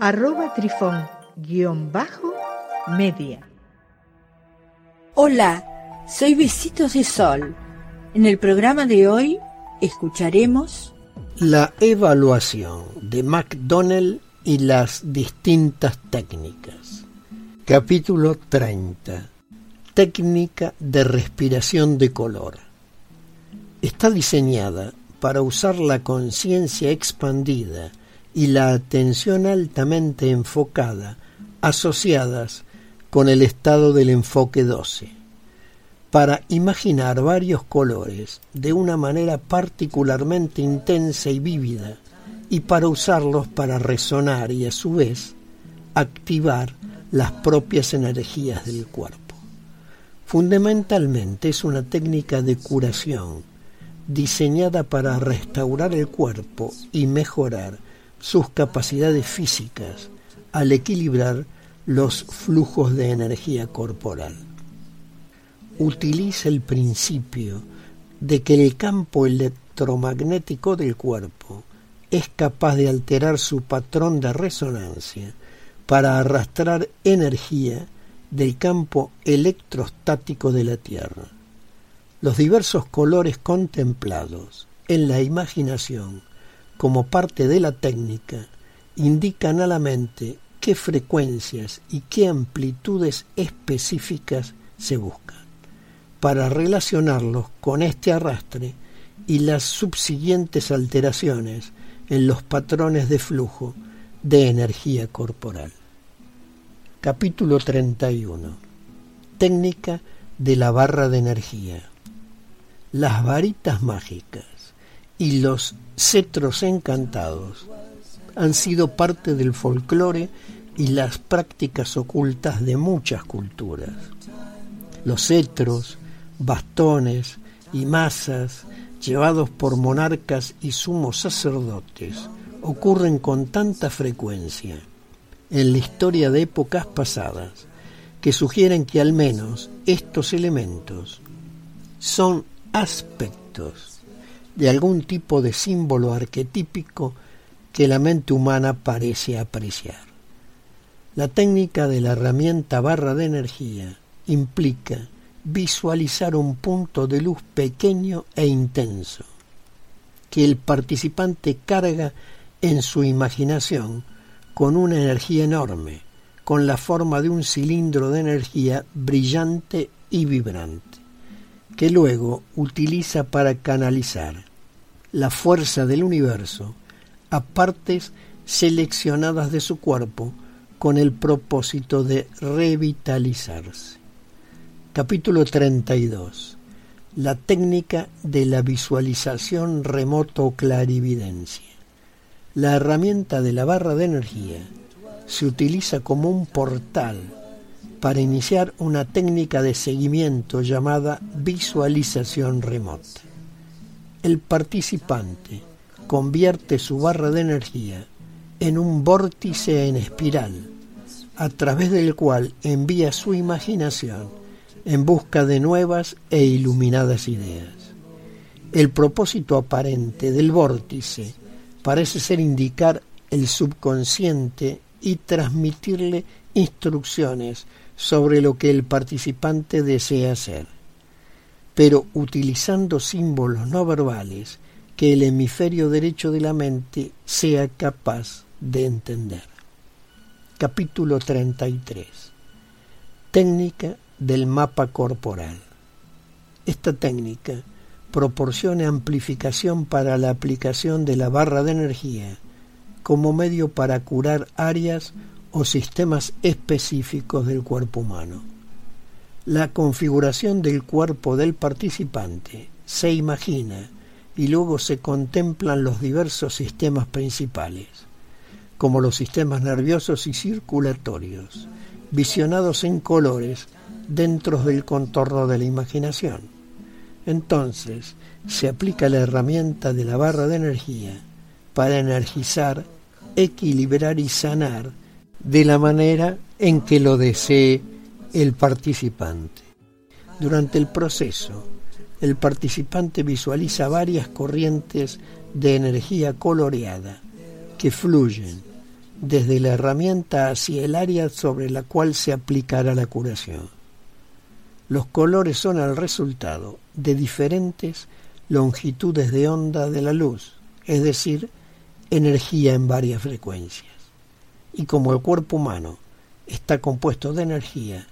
arroba trifón guion bajo media. Hola, soy Besitos de Sol. En el programa de hoy escucharemos la evaluación de McDonnell y las distintas técnicas. Capítulo 30. Técnica de respiración de color. Está diseñada para usar la conciencia expandida y la atención altamente enfocada asociadas con el estado del enfoque 12, para imaginar varios colores de una manera particularmente intensa y vívida y para usarlos para resonar y a su vez activar las propias energías del cuerpo. Fundamentalmente es una técnica de curación diseñada para restaurar el cuerpo y mejorar sus capacidades físicas al equilibrar los flujos de energía corporal. Utiliza el principio de que el campo electromagnético del cuerpo es capaz de alterar su patrón de resonancia para arrastrar energía del campo electrostático de la Tierra. Los diversos colores contemplados en la imaginación como parte de la técnica, indican a la mente qué frecuencias y qué amplitudes específicas se buscan, para relacionarlos con este arrastre y las subsiguientes alteraciones en los patrones de flujo de energía corporal. Capítulo 31. Técnica de la barra de energía. Las varitas mágicas y los cetros encantados han sido parte del folclore y las prácticas ocultas de muchas culturas. Los cetros, bastones y masas llevados por monarcas y sumos sacerdotes ocurren con tanta frecuencia en la historia de épocas pasadas que sugieren que al menos estos elementos son aspectos de algún tipo de símbolo arquetípico que la mente humana parece apreciar. La técnica de la herramienta barra de energía implica visualizar un punto de luz pequeño e intenso que el participante carga en su imaginación con una energía enorme, con la forma de un cilindro de energía brillante y vibrante, que luego utiliza para canalizar la fuerza del universo a partes seleccionadas de su cuerpo con el propósito de revitalizarse. Capítulo 32. La técnica de la visualización remoto clarividencia. La herramienta de la barra de energía se utiliza como un portal para iniciar una técnica de seguimiento llamada visualización remota el participante convierte su barra de energía en un vórtice en espiral, a través del cual envía su imaginación en busca de nuevas e iluminadas ideas. El propósito aparente del vórtice parece ser indicar el subconsciente y transmitirle instrucciones sobre lo que el participante desea hacer pero utilizando símbolos no verbales que el hemisferio derecho de la mente sea capaz de entender. Capítulo 33. Técnica del mapa corporal. Esta técnica proporciona amplificación para la aplicación de la barra de energía como medio para curar áreas o sistemas específicos del cuerpo humano la configuración del cuerpo del participante se imagina y luego se contemplan los diversos sistemas principales. como los sistemas nerviosos y circulatorios, visionados en colores dentro del contorno de la imaginación. Entonces, se aplica la herramienta de la barra de energía para energizar, equilibrar y sanar de la manera en que lo desee el participante. Durante el proceso, el participante visualiza varias corrientes de energía coloreada que fluyen desde la herramienta hacia el área sobre la cual se aplicará la curación. Los colores son el resultado de diferentes longitudes de onda de la luz, es decir, energía en varias frecuencias. Y como el cuerpo humano está compuesto de energía,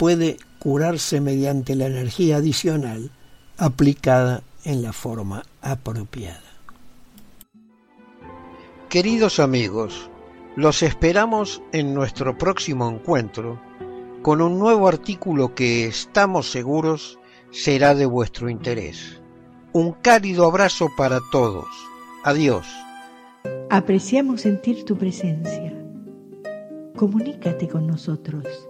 puede curarse mediante la energía adicional aplicada en la forma apropiada. Queridos amigos, los esperamos en nuestro próximo encuentro con un nuevo artículo que estamos seguros será de vuestro interés. Un cálido abrazo para todos. Adiós. Apreciamos sentir tu presencia. Comunícate con nosotros.